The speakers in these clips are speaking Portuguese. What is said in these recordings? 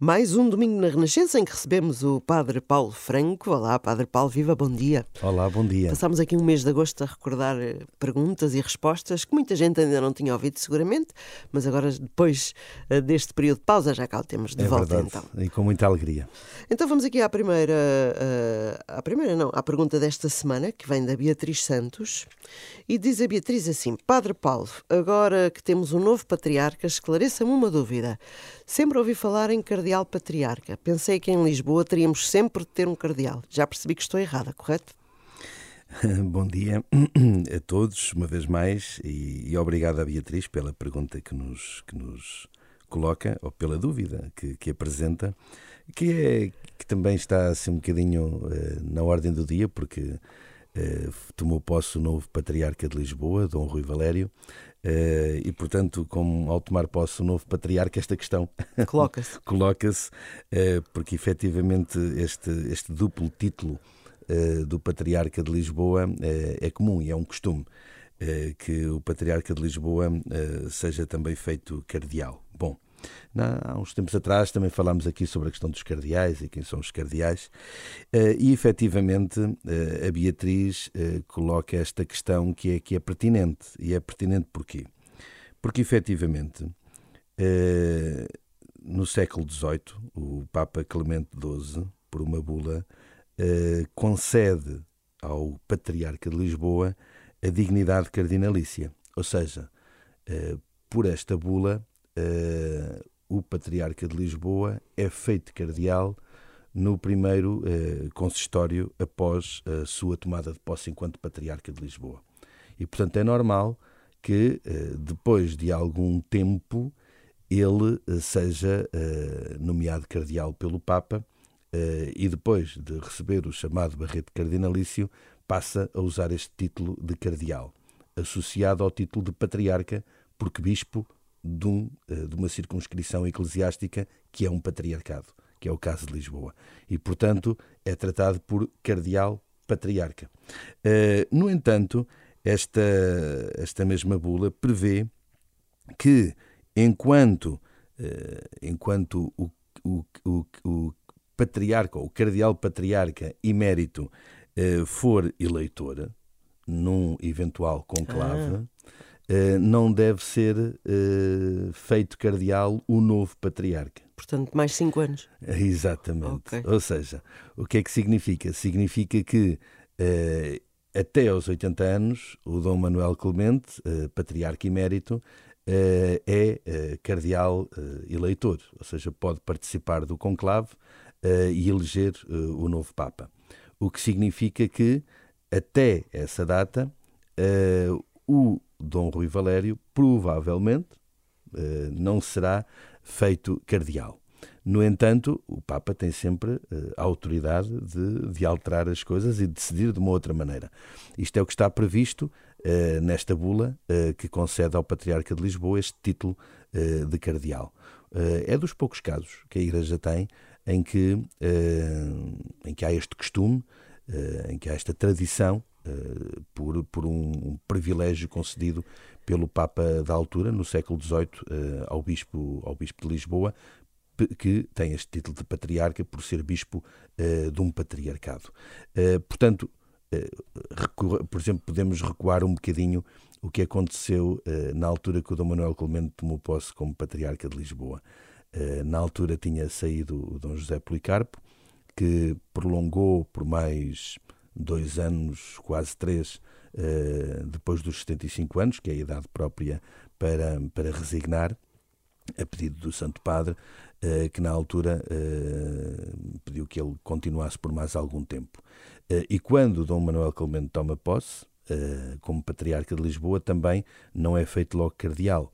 Mais um domingo na Renascença em que recebemos o Padre Paulo Franco. Olá, Padre Paulo, viva, bom dia. Olá, bom dia. Passámos aqui um mês de agosto a recordar eh, perguntas e respostas que muita gente ainda não tinha ouvido, seguramente, mas agora, depois eh, deste período de pausa, já cá o temos de é volta verdade. então. E com muita alegria. Então vamos aqui à primeira, uh, à primeira não, à pergunta desta semana, que vem da Beatriz Santos, e diz a Beatriz assim: Padre Paulo, agora que temos um novo patriarca, esclareça-me uma dúvida. Sempre ouvi falar em cardeal patriarca. Pensei que em Lisboa teríamos sempre de ter um cardeal. Já percebi que estou errada, correto? Bom dia a todos, uma vez mais, e, e obrigado a Beatriz pela pergunta que nos, que nos coloca, ou pela dúvida que, que apresenta, que, é, que também está assim um bocadinho uh, na ordem do dia, porque uh, tomou posse o novo patriarca de Lisboa, Dom Rui Valério, e, portanto, como ao tomar posse o novo patriarca, esta questão coloca-se, coloca-se uh, porque efetivamente este, este duplo título uh, do patriarca de Lisboa é comum e é um costume que o patriarca de Lisboa seja também feito cardeal. Bom, há uns tempos atrás também falámos aqui sobre a questão dos cardeais e quem são os cardeais, eh, e efetivamente eh, a Beatriz eh, coloca esta questão que é, que é pertinente. E é pertinente porquê? Porque efetivamente no século XVIII, o Papa Clemente XII, por uma bula, concede ao Patriarca de Lisboa a dignidade cardinalícia. Ou seja, por esta bula, uh, o Patriarca de Lisboa é feito cardeal no primeiro uh, consistório após a sua tomada de posse enquanto Patriarca de Lisboa. E, portanto, é normal que, uh, depois de algum tempo, ele seja nomeado cardeal pelo Papa e, depois de receber o chamado barrete cardinalício, passa a usar este título de cardeal, associado ao título de patriarca, porque bispo de, um, eh, de uma circunscrição eclesiástica que é um patriarcado, que é o caso de Lisboa. E, portanto, é tratado por cardeal patriarca. Uh, no entanto, esta, esta mesma bula prevê que, enquanto, uh, enquanto o, o, o, o patriarca, ou o cardeal patriarca emérito, for eleitor num eventual conclave, ah. Eh, não deve ser uh, feito cardeal o novo patriarca. Portanto, mais cinco anos. Exatamente. Okay. Ou seja, o que é que significa? Significa que uh, até aos 80 anos, o Dom Manuel Clemente, patriarca emérito, é cardeal eleitor, ou seja, pode participar do conclave e eleger o novo Papa. O que significa que, até essa data, o Dom Rui Valério provavelmente eh, não será feito cardeal. No entanto, o Papa tem sempre eh, a autoridade de, de, alterar as coisas e decidir de uma outra maneira. Isto é o que está previsto eh, nesta bula que concede ao Patriarca de Lisboa este título de cardeal. é dos poucos casos que a Igreja tem em que, em que há este costume, em que há esta tradição por, por um, privilégio concedido pelo Papa da altura, no século XVIII, eh, ao, bispo, ao Bispo de Lisboa, que tem este título de patriarca por ser bispo uh, de um patriarcado. Portanto, por exemplo, podemos recuar um bocadinho o que aconteceu na altura que o Dom Manuel Clemente tomou posse como patriarca de Lisboa. na altura tinha saído o Dom José Policarpo, que prolongou por mais dois anos, quase três, uh, depois dos 75 anos, que é a idade própria para, para resignar, a pedido do Santo Padre, uh, que na altura uh, pediu que ele continuasse por mais algum tempo. e quando Dom Manuel Clemente toma posse, como Patriarca de Lisboa, também não é feito logo cardeal.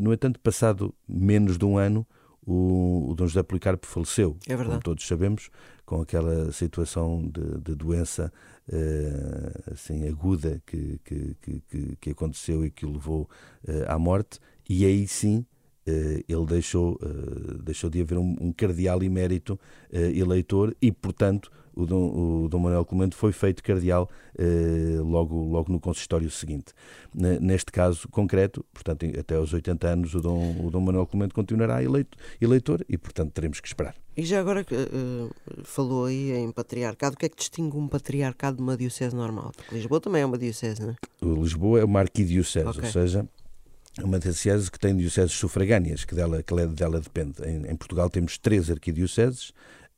no entanto, passado menos de um ano, o, o Dom José Policarpo faleceu, é como todos sabemos, com aquela situação de, de doença uh, assim aguda que, que, que, que, aconteceu e que o levou uh, à morte, e aí sim ele deixou, deixou de haver um, um cardeal emérito eleitor e, portanto, o Dom, o Dom Manuel Clemente foi feito cardeal eh, logo, logo no consistório seguinte. Neste caso concreto, portanto, até aos 80 anos, o Dom, o Dom Manuel Clemente continuará eleito, eleitor e, portanto, teremos que esperar. E já agora uh, falou aí em patriarcado, o que é que distingue um patriarcado de uma diocese normal? Porque Lisboa também é uma diocese, não é? Lisboa é uma arquidiocese, okay. ou seja, uma diocese que tem dioceses sufragâneas, que dela, que dela depende. Em, em Portugal temos três arquidioceses,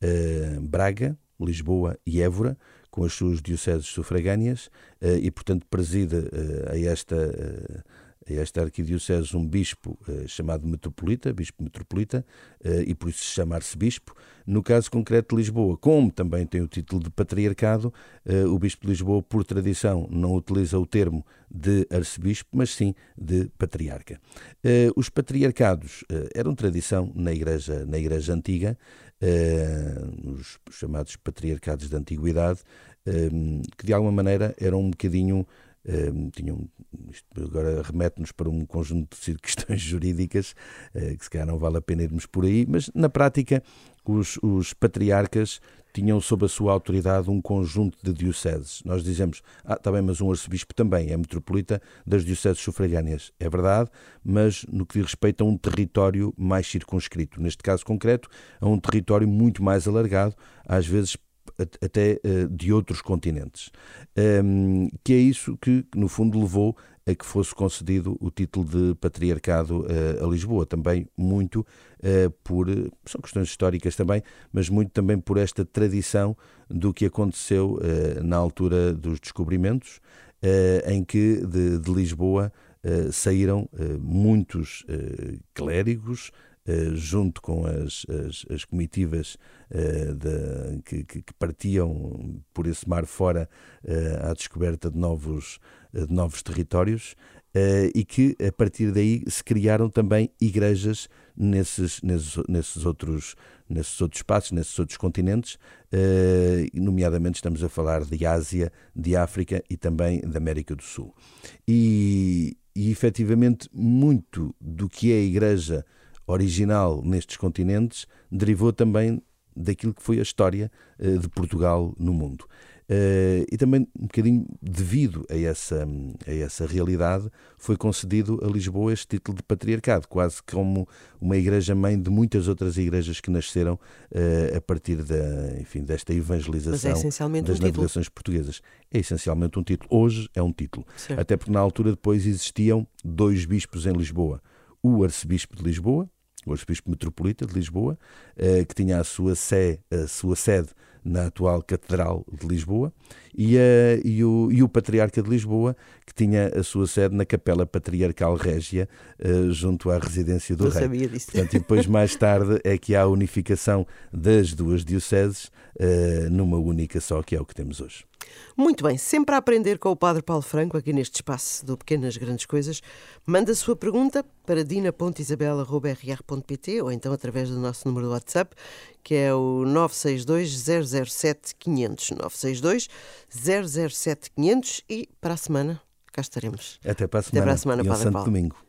uh, Braga, Lisboa e Évora, com as suas dioceses sufragâneas, eh, e, portanto, preside eh, a esta, eh, esta arquidiocese um bispo chamado metropolita, bispo metropolita, e por isso se chama arcebispo. No caso concreto de Lisboa, como também tem o título de patriarcado, o bispo de Lisboa, por tradição, não utiliza o termo de arcebispo, mas sim de patriarca. Os patriarcados eram tradição na igreja, na igreja antiga, uh, os chamados patriarcados da antiguidade, que de alguma maneira eram um bocadinho. Uh, tinham, isto agora remete-nos para um conjunto de questões jurídicas que se calhar não vale a pena irmos por aí, mas na prática os, os patriarcas tinham sob a sua autoridade um conjunto de dioceses. Nós dizemos, ah, está bem, mas um arcebispo também é metropolita das dioceses sufragâneas. É verdade, mas no que diz respeito a um território mais circunscrito. Neste caso concreto, a um território muito mais alargado, às vezes até uh, de outros continentes. Um, que é isso que, no fundo, levou a que fosse concedido o título de patriarcado uh, a Lisboa. Também muito uh, por. são questões históricas também, mas muito também por esta tradição do que aconteceu na altura dos descobrimentos, em que de, de Lisboa. saíram muitos clérigos, junto com as, as, as comitivas uh, de, que, que, partiam por esse mar fora uh, à descoberta de novos, de novos territórios e que a partir daí se criaram também igrejas nesses, nesses, nesses, outros, nesses outros espaços, nesses outros continentes, nomeadamente estamos a falar de Ásia, de África e também da América do Sul. E, e efetivamente muito do que é a igreja original nestes continentes derivou também daquilo que foi a história uh, de Portugal no mundo. Uh, e também, um bocadinho devido a essa, a essa realidade, foi concedido a Lisboa este título de patriarcado, quase como uma igreja-mãe de muitas outras igrejas que nasceram uh, a partir da, enfim, desta evangelização é das um navegações título. portuguesas. É essencialmente um título. Hoje é um título. Certo. Até porque na altura depois existiam dois bispos em Lisboa. O arcebispo de Lisboa, o arcebispo metropolita de Lisboa, eh, que tinha a sua, sé, a sua sede na atual Catedral de Lisboa, e, a, e, o, e o Patriarca de Lisboa, que tinha a sua sede na Capela Patriarcal Régia, uh, junto à residência do Não rei. Sabia disso. Portanto, e depois, mais tarde, é que há a unificação das duas dioceses uh, numa única só, que é o que temos hoje. Muito bem, sempre a aprender com o Padre Paulo Franco, aqui neste espaço do Pequenas Grandes Coisas. Manda a sua pergunta para dina.isabela.rr.pt ou então através do nosso número do WhatsApp, que é o 962 007 500. 962 007 500 e para a semana cá estaremos. Até para a semana. Até para a semana, e Padre Santo Paulo. Domingo.